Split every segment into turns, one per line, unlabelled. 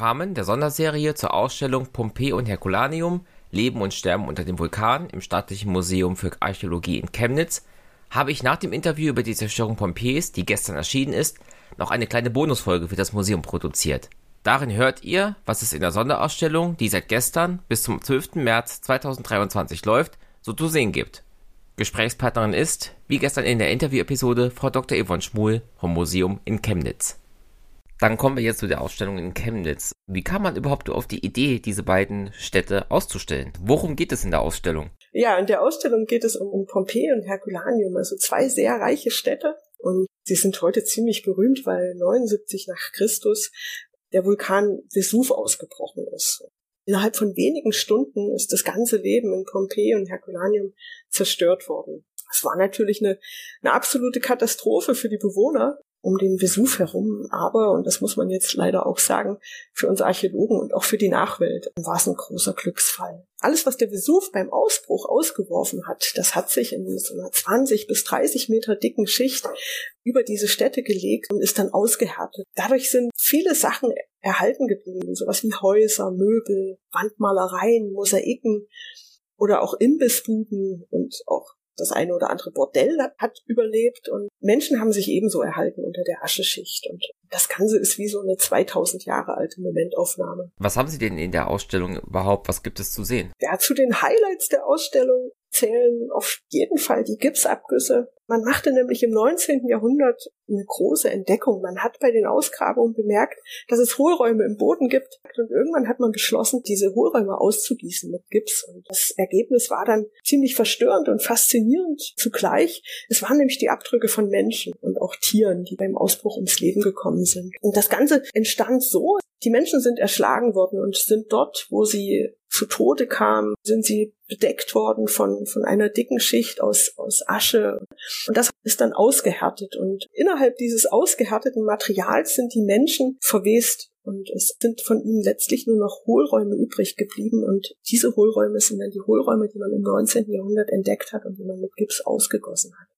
Rahmen der Sonderserie zur Ausstellung Pompeii und Herculaneum Leben und Sterben unter dem Vulkan im Staatlichen Museum für Archäologie in Chemnitz habe ich nach dem Interview über die Zerstörung Pompeis, die gestern erschienen ist, noch eine kleine Bonusfolge für das Museum produziert. Darin hört ihr, was es in der Sonderausstellung, die seit gestern bis zum 12. März 2023 läuft, so zu sehen gibt. Gesprächspartnerin ist, wie gestern in der Interview-Episode, Frau Dr. Yvonne Schmuhl vom Museum in Chemnitz. Dann kommen wir jetzt zu der Ausstellung in Chemnitz. Wie kam man überhaupt auf die Idee, diese beiden Städte auszustellen? Worum geht es in der Ausstellung?
Ja, in der Ausstellung geht es um, Pompeji und Herculaneum, also zwei sehr reiche Städte. Und sie sind heute ziemlich berühmt, weil 79 nach Christus der Vulkan Vesuv ausgebrochen ist. Innerhalb von wenigen Stunden ist das ganze Leben in Pompeji und Herculaneum zerstört worden. Es war natürlich eine, eine absolute Katastrophe für die Bewohner, um den Vesuv herum. Aber, und das muss man jetzt leider auch sagen, für uns Archäologen und auch für die Nachwelt war es ein großer Glücksfall. Alles, was der Vesuv beim Ausbruch ausgeworfen hat, das hat sich in so einer 20 bis 30 Meter dicken Schicht über diese Städte gelegt und ist dann ausgehärtet. Dadurch sind viele Sachen erhalten geblieben, sowas wie Häuser, Möbel, Wandmalereien, Mosaiken oder auch Imbissbuden und auch das eine oder andere Bordell hat überlebt und Menschen haben sich ebenso erhalten unter der Ascheschicht und das Ganze ist wie so eine 2000 Jahre alte Momentaufnahme.
Was haben Sie denn in der Ausstellung überhaupt? Was gibt es zu sehen?
Ja, zu den Highlights der Ausstellung zählen auf jeden Fall die Gipsabgüsse. Man machte nämlich im 19. Jahrhundert eine große Entdeckung. Man hat bei den Ausgrabungen bemerkt, dass es Hohlräume im Boden gibt. Und irgendwann hat man beschlossen, diese Hohlräume auszugießen mit Gips. Und das Ergebnis war dann ziemlich verstörend und faszinierend zugleich. Es waren nämlich die Abdrücke von Menschen und auch Tieren, die beim Ausbruch ums Leben gekommen sind. Und das Ganze entstand so, die Menschen sind erschlagen worden und sind dort, wo sie zu Tode kamen, sind sie bedeckt worden von, von einer dicken Schicht aus, aus Asche. Und das ist dann ausgehärtet. Und innerhalb dieses ausgehärteten Materials sind die Menschen verwest. Und es sind von ihnen letztlich nur noch Hohlräume übrig geblieben. Und diese Hohlräume sind dann die Hohlräume, die man im 19. Jahrhundert entdeckt hat und die man mit Gips ausgegossen hat.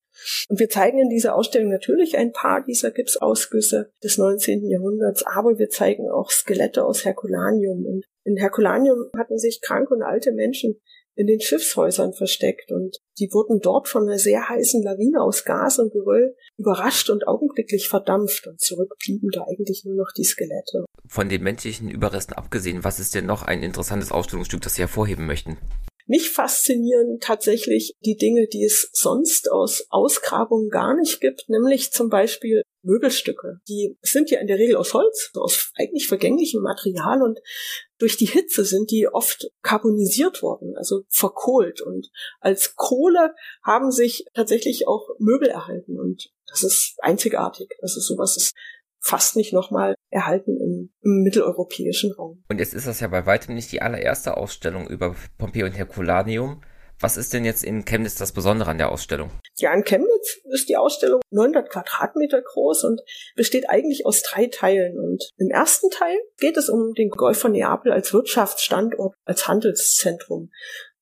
Und wir zeigen in dieser Ausstellung natürlich ein paar dieser Gipsausgüsse des 19. Jahrhunderts, aber wir zeigen auch Skelette aus Herkulanium. Und in Herkulanium hatten sich kranke und alte Menschen in den Schiffshäusern versteckt und die wurden dort von einer sehr heißen Lawine aus Gas und Geröll überrascht und augenblicklich verdampft und zurück blieben da eigentlich nur noch die Skelette.
Von den menschlichen Überresten abgesehen, was ist denn noch ein interessantes Ausstellungsstück, das Sie hervorheben möchten?
Mich faszinieren tatsächlich die Dinge, die es sonst aus Ausgrabungen gar nicht gibt, nämlich zum Beispiel Möbelstücke. Die sind ja in der Regel aus Holz, aus eigentlich vergänglichem Material und durch die Hitze sind die oft carbonisiert worden, also verkohlt. Und als Kohle haben sich tatsächlich auch Möbel erhalten und das ist einzigartig. Also sowas ist fast nicht nochmal erhalten im, im, mitteleuropäischen Raum.
Und jetzt ist das ja bei weitem nicht die allererste Ausstellung über Pompeii und Herculaneum. Was ist denn jetzt in Chemnitz das Besondere an der Ausstellung?
Ja, in Chemnitz ist die Ausstellung 900 Quadratmeter groß und besteht eigentlich aus drei Teilen. Und im ersten Teil geht es um den Golf von Neapel als Wirtschaftsstandort, als Handelszentrum.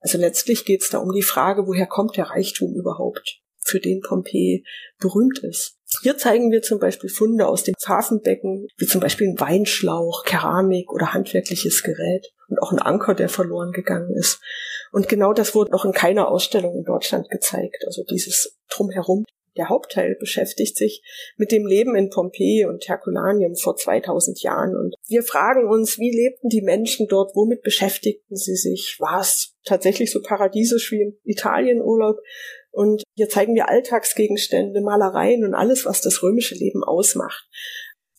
Also letztlich geht es da um die Frage, woher kommt der Reichtum überhaupt, für den Pompeji berühmt ist. Hier zeigen wir zum Beispiel Funde aus dem Hafenbecken, wie zum Beispiel ein Weinschlauch, Keramik oder handwerkliches Gerät und auch ein Anker, der verloren gegangen ist. Und genau das wurde noch in keiner Ausstellung in Deutschland gezeigt. Also dieses Drumherum. Der Hauptteil beschäftigt sich mit dem Leben in Pompeji und Herculaneum vor 2000 Jahren. Und wir fragen uns, wie lebten die Menschen dort? Womit beschäftigten sie sich? War es tatsächlich so paradiesisch wie im Italienurlaub? Und hier zeigen wir Alltagsgegenstände, Malereien und alles, was das römische Leben ausmacht.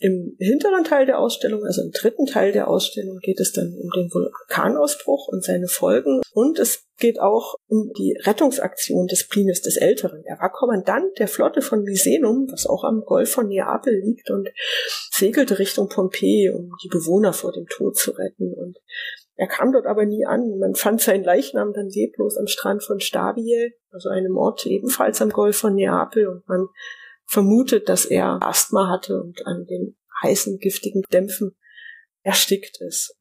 Im hinteren Teil der Ausstellung, also im dritten Teil der Ausstellung, geht es dann um den Vulkanausbruch und seine Folgen. Und es geht auch um die Rettungsaktion des Plinius des Älteren. Er war Kommandant der Flotte von Misenum, was auch am Golf von Neapel liegt, und segelte Richtung Pompeji, um die Bewohner vor dem Tod zu retten. Und er kam dort aber nie an. Man fand seinen Leichnam dann leblos am Strand von Stabie, also einem Ort ebenfalls am Golf von Neapel, und man vermutet, dass er Asthma hatte und an den heißen, giftigen Dämpfen erstickt ist.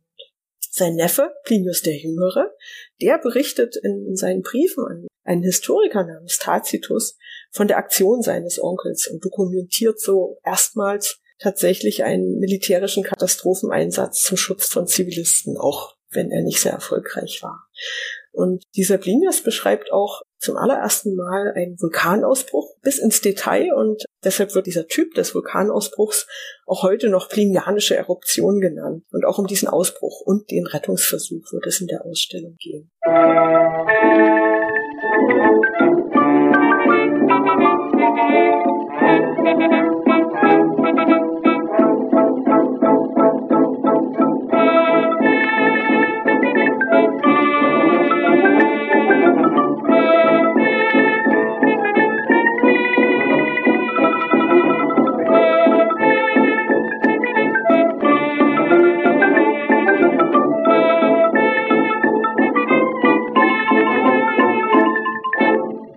Sein Neffe, Plinius der Jüngere, der berichtet in, seinen Briefen an einen Historiker namens Tacitus von der Aktion seines Onkels und dokumentiert so erstmals tatsächlich einen militärischen Katastropheneinsatz zum Schutz von Zivilisten, auch wenn er nicht sehr erfolgreich war. Und dieser Blinius beschreibt auch zum allerersten Mal einen Vulkanausbruch bis ins Detail und deshalb wird dieser Typ des Vulkanausbruchs auch heute noch plinianische Eruption genannt. Und auch um diesen Ausbruch und den Rettungsversuch wird es in der Ausstellung gehen. Musik